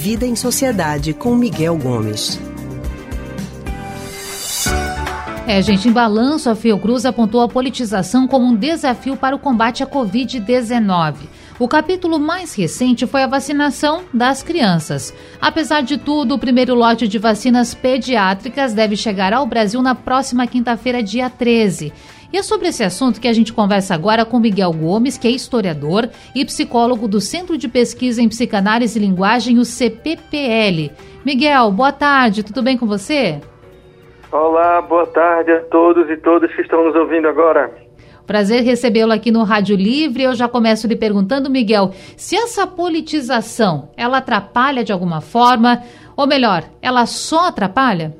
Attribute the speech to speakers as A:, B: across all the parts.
A: Vida em Sociedade com Miguel Gomes.
B: É, gente, em balanço, a Fiocruz apontou a politização como um desafio para o combate à Covid-19. O capítulo mais recente foi a vacinação das crianças. Apesar de tudo, o primeiro lote de vacinas pediátricas deve chegar ao Brasil na próxima quinta-feira, dia 13. E é sobre esse assunto que a gente conversa agora com Miguel Gomes, que é historiador e psicólogo do Centro de Pesquisa em Psicanálise e Linguagem, o CPPL. Miguel, boa tarde, tudo bem com você?
C: Olá, boa tarde a todos e todas que estão nos ouvindo agora.
B: Prazer recebê-lo aqui no Rádio Livre. Eu já começo lhe perguntando, Miguel, se essa politização, ela atrapalha de alguma forma, ou melhor, ela só atrapalha?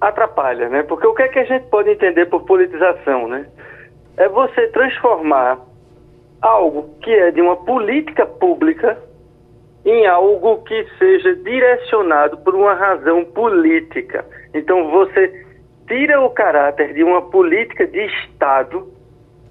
C: Atrapalha, né? Porque o que é que a gente pode entender por politização, né? É você transformar algo que é de uma política pública em algo que seja direcionado por uma razão política. Então você tira o caráter de uma política de Estado,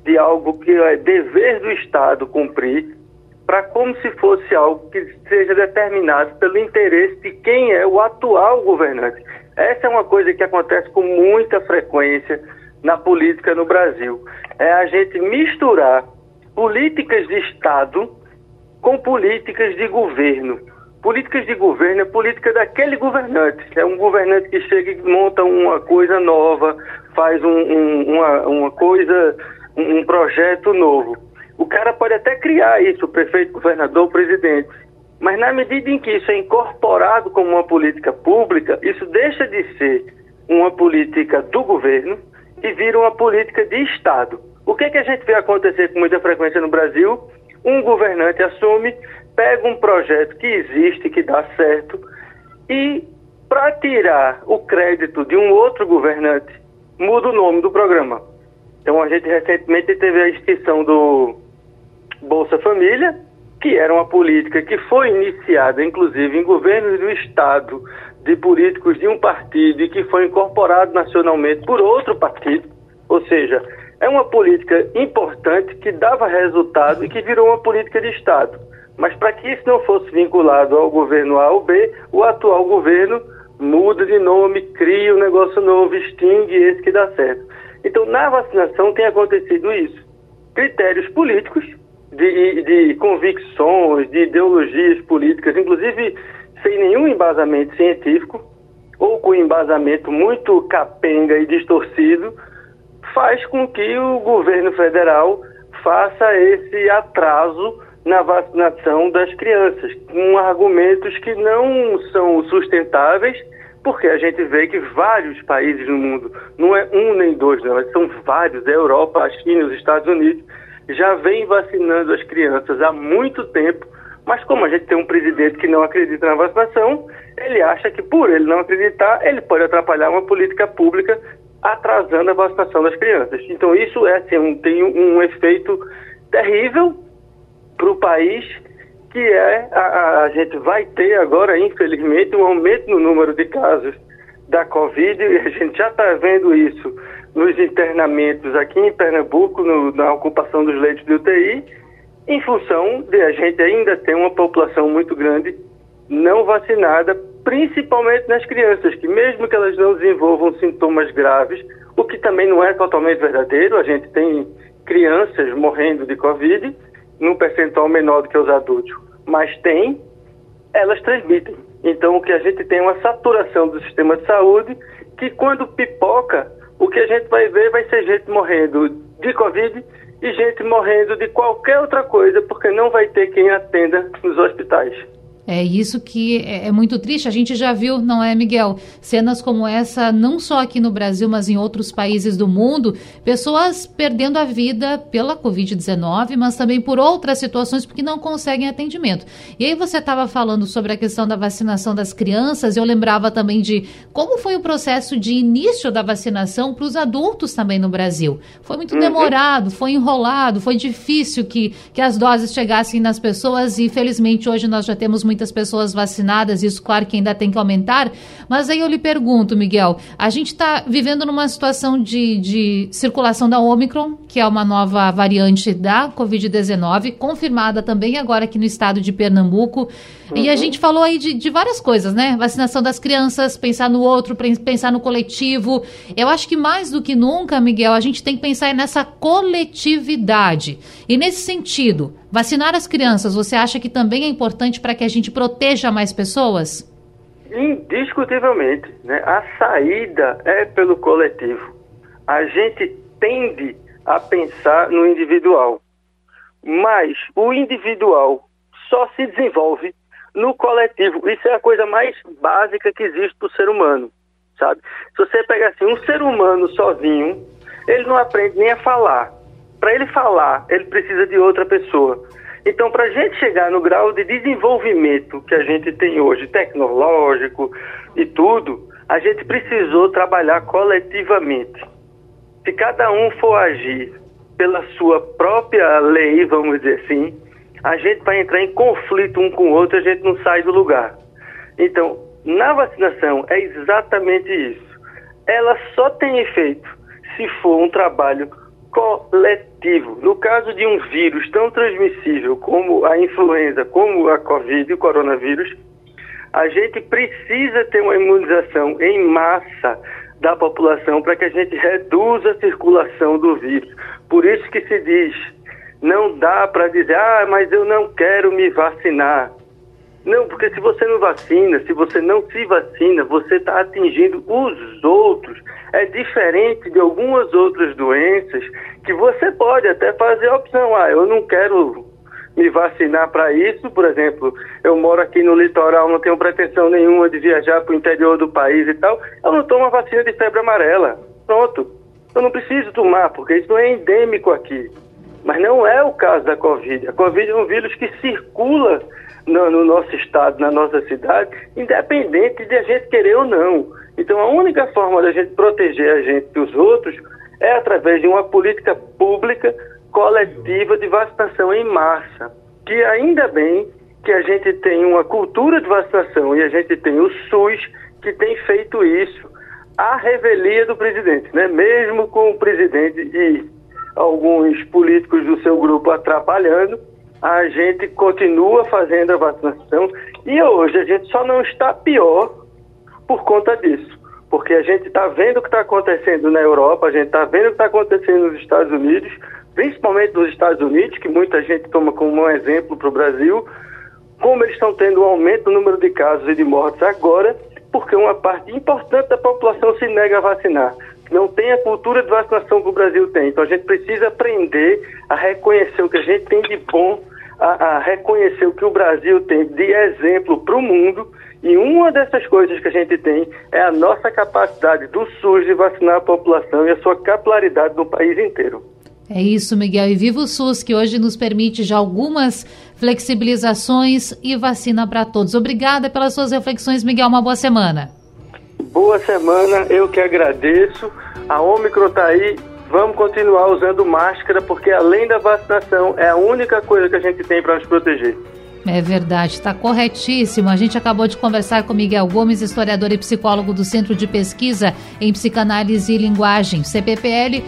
C: de algo que é dever do Estado cumprir, para como se fosse algo que seja determinado pelo interesse de quem é o atual governante. Essa é uma coisa que acontece com muita frequência na política no Brasil. É a gente misturar políticas de Estado com políticas de governo. Políticas de governo é política daquele governante. É um governante que chega e monta uma coisa nova, faz um, um, uma, uma coisa, um projeto novo. O cara pode até criar isso, o prefeito, governador, presidente. Mas na medida em que isso é incorporado como uma política pública, isso deixa de ser uma política do governo e vira uma política de Estado. O que, que a gente vê acontecer com muita frequência no Brasil? Um governante assume, pega um projeto que existe, que dá certo, e para tirar o crédito de um outro governante, muda o nome do programa. Então a gente recentemente teve a extinção do Bolsa Família, que era uma política que foi iniciada, inclusive, em governos do Estado, de políticos de um partido e que foi incorporado nacionalmente por outro partido. Ou seja, é uma política importante que dava resultado e que virou uma política de Estado. Mas para que isso não fosse vinculado ao governo A ou B, o atual governo muda de nome, cria um negócio novo, extingue esse que dá certo. Então, na vacinação tem acontecido isso. Critérios políticos, de, de convicções, de ideologias políticas, inclusive sem nenhum embasamento científico, ou com embasamento muito capenga e distorcido, faz com que o governo federal faça esse atraso na vacinação das crianças, com argumentos que não são sustentáveis, porque a gente vê que vários países no mundo, não é um nem dois, não, são vários, a Europa, a China, os Estados Unidos, já vem vacinando as crianças há muito tempo, mas como a gente tem um presidente que não acredita na vacinação, ele acha que por ele não acreditar, ele pode atrapalhar uma política pública atrasando a vacinação das crianças. Então isso é assim, um, tem um efeito terrível para o país, que é a, a, gente vai ter agora, infelizmente, um aumento no número de casos da Covid, e a gente já está vendo isso nos internamentos aqui em Pernambuco, no, na ocupação dos leitos de UTI, em função de a gente ainda ter uma população muito grande não vacinada, principalmente nas crianças, que mesmo que elas não desenvolvam sintomas graves, o que também não é totalmente verdadeiro, a gente tem crianças morrendo de Covid, num percentual menor do que os adultos, mas tem, elas transmitem. Então, o que a gente tem é uma saturação do sistema de saúde, que quando pipoca, o que a gente vai ver vai ser gente morrendo de Covid e gente morrendo de qualquer outra coisa, porque não vai ter quem atenda nos hospitais.
B: É isso que é, é muito triste. A gente já viu, não é, Miguel? Cenas como essa, não só aqui no Brasil, mas em outros países do mundo. Pessoas perdendo a vida pela Covid-19, mas também por outras situações, porque não conseguem atendimento. E aí você estava falando sobre a questão da vacinação das crianças. Eu lembrava também de como foi o processo de início da vacinação para os adultos também no Brasil. Foi muito uhum. demorado, foi enrolado, foi difícil que, que as doses chegassem nas pessoas e, felizmente, hoje nós já temos muitas pessoas vacinadas, isso, claro, que ainda tem que aumentar. Mas aí eu lhe pergunto, Miguel, a gente está vivendo numa situação de, de circulação da Omicron, que é uma nova variante da Covid-19, confirmada também agora aqui no estado de Pernambuco. Uhum. E a uhum. gente falou aí de, de várias coisas, né? Vacinação das crianças, pensar no outro, pensar no coletivo. Eu acho que mais do que nunca, Miguel, a gente tem que pensar nessa coletividade. E nesse sentido, vacinar as crianças, você acha que também é importante para que a gente proteja mais pessoas?
C: Indiscutivelmente. Né? A saída é pelo coletivo. A gente tende a pensar no individual. Mas o individual só se desenvolve no coletivo. Isso é a coisa mais básica que existe para o ser humano, sabe? Se você pegar assim, um ser humano sozinho, ele não aprende nem a falar. Para ele falar, ele precisa de outra pessoa. Então, para a gente chegar no grau de desenvolvimento que a gente tem hoje, tecnológico e tudo, a gente precisou trabalhar coletivamente. Se cada um for agir pela sua própria lei, vamos dizer assim, a gente vai entrar em conflito um com o outro a gente não sai do lugar. Então, na vacinação é exatamente isso. Ela só tem efeito se for um trabalho coletivo. No caso de um vírus tão transmissível como a influenza, como a Covid o coronavírus, a gente precisa ter uma imunização em massa da população para que a gente reduza a circulação do vírus. Por isso que se diz, não dá para dizer, ah, mas eu não quero me vacinar. Não, porque se você não vacina, se você não se vacina, você está atingindo os outros. É diferente de algumas outras doenças que você pode até fazer a opção, ah, eu não quero me vacinar para isso, por exemplo, eu moro aqui no litoral, não tenho pretensão nenhuma de viajar para o interior do país e tal, eu não tomo a vacina de febre amarela. Pronto. Eu não preciso tomar, porque isso não é endêmico aqui. Mas não é o caso da Covid. A Covid é um vírus que circula no, no nosso estado, na nossa cidade, independente de a gente querer ou não. Então, a única forma da gente proteger a gente dos outros é através de uma política pública coletiva de vacinação em massa. Que ainda bem que a gente tem uma cultura de vacinação e a gente tem o SUS que tem feito isso à revelia do presidente, né? Mesmo com o presidente e alguns políticos do seu grupo atrapalhando, a gente continua fazendo a vacinação e hoje a gente só não está pior por conta disso. Porque a gente está vendo o que está acontecendo na Europa, a gente está vendo o que está acontecendo nos Estados Unidos, principalmente nos Estados Unidos, que muita gente toma como um exemplo para o Brasil, como eles estão tendo um aumento no número de casos e de mortes agora, porque uma parte importante da população se nega a vacinar não tem a cultura de vacinação que o Brasil tem. Então a gente precisa aprender a reconhecer o que a gente tem de bom, a, a reconhecer o que o Brasil tem de exemplo para o mundo. E uma dessas coisas que a gente tem é a nossa capacidade do SUS de vacinar a população e a sua capilaridade no país inteiro.
B: É isso, Miguel. E viva o SUS, que hoje nos permite já algumas flexibilizações e vacina para todos. Obrigada pelas suas reflexões, Miguel. Uma boa semana.
C: Boa semana, eu que agradeço. A Omicron está aí, vamos continuar usando máscara, porque além da vacinação, é a única coisa que a gente tem para nos proteger.
B: É verdade, está corretíssimo. A gente acabou de conversar com Miguel Gomes, historiador e psicólogo do Centro de Pesquisa em Psicanálise e Linguagem, CPPL.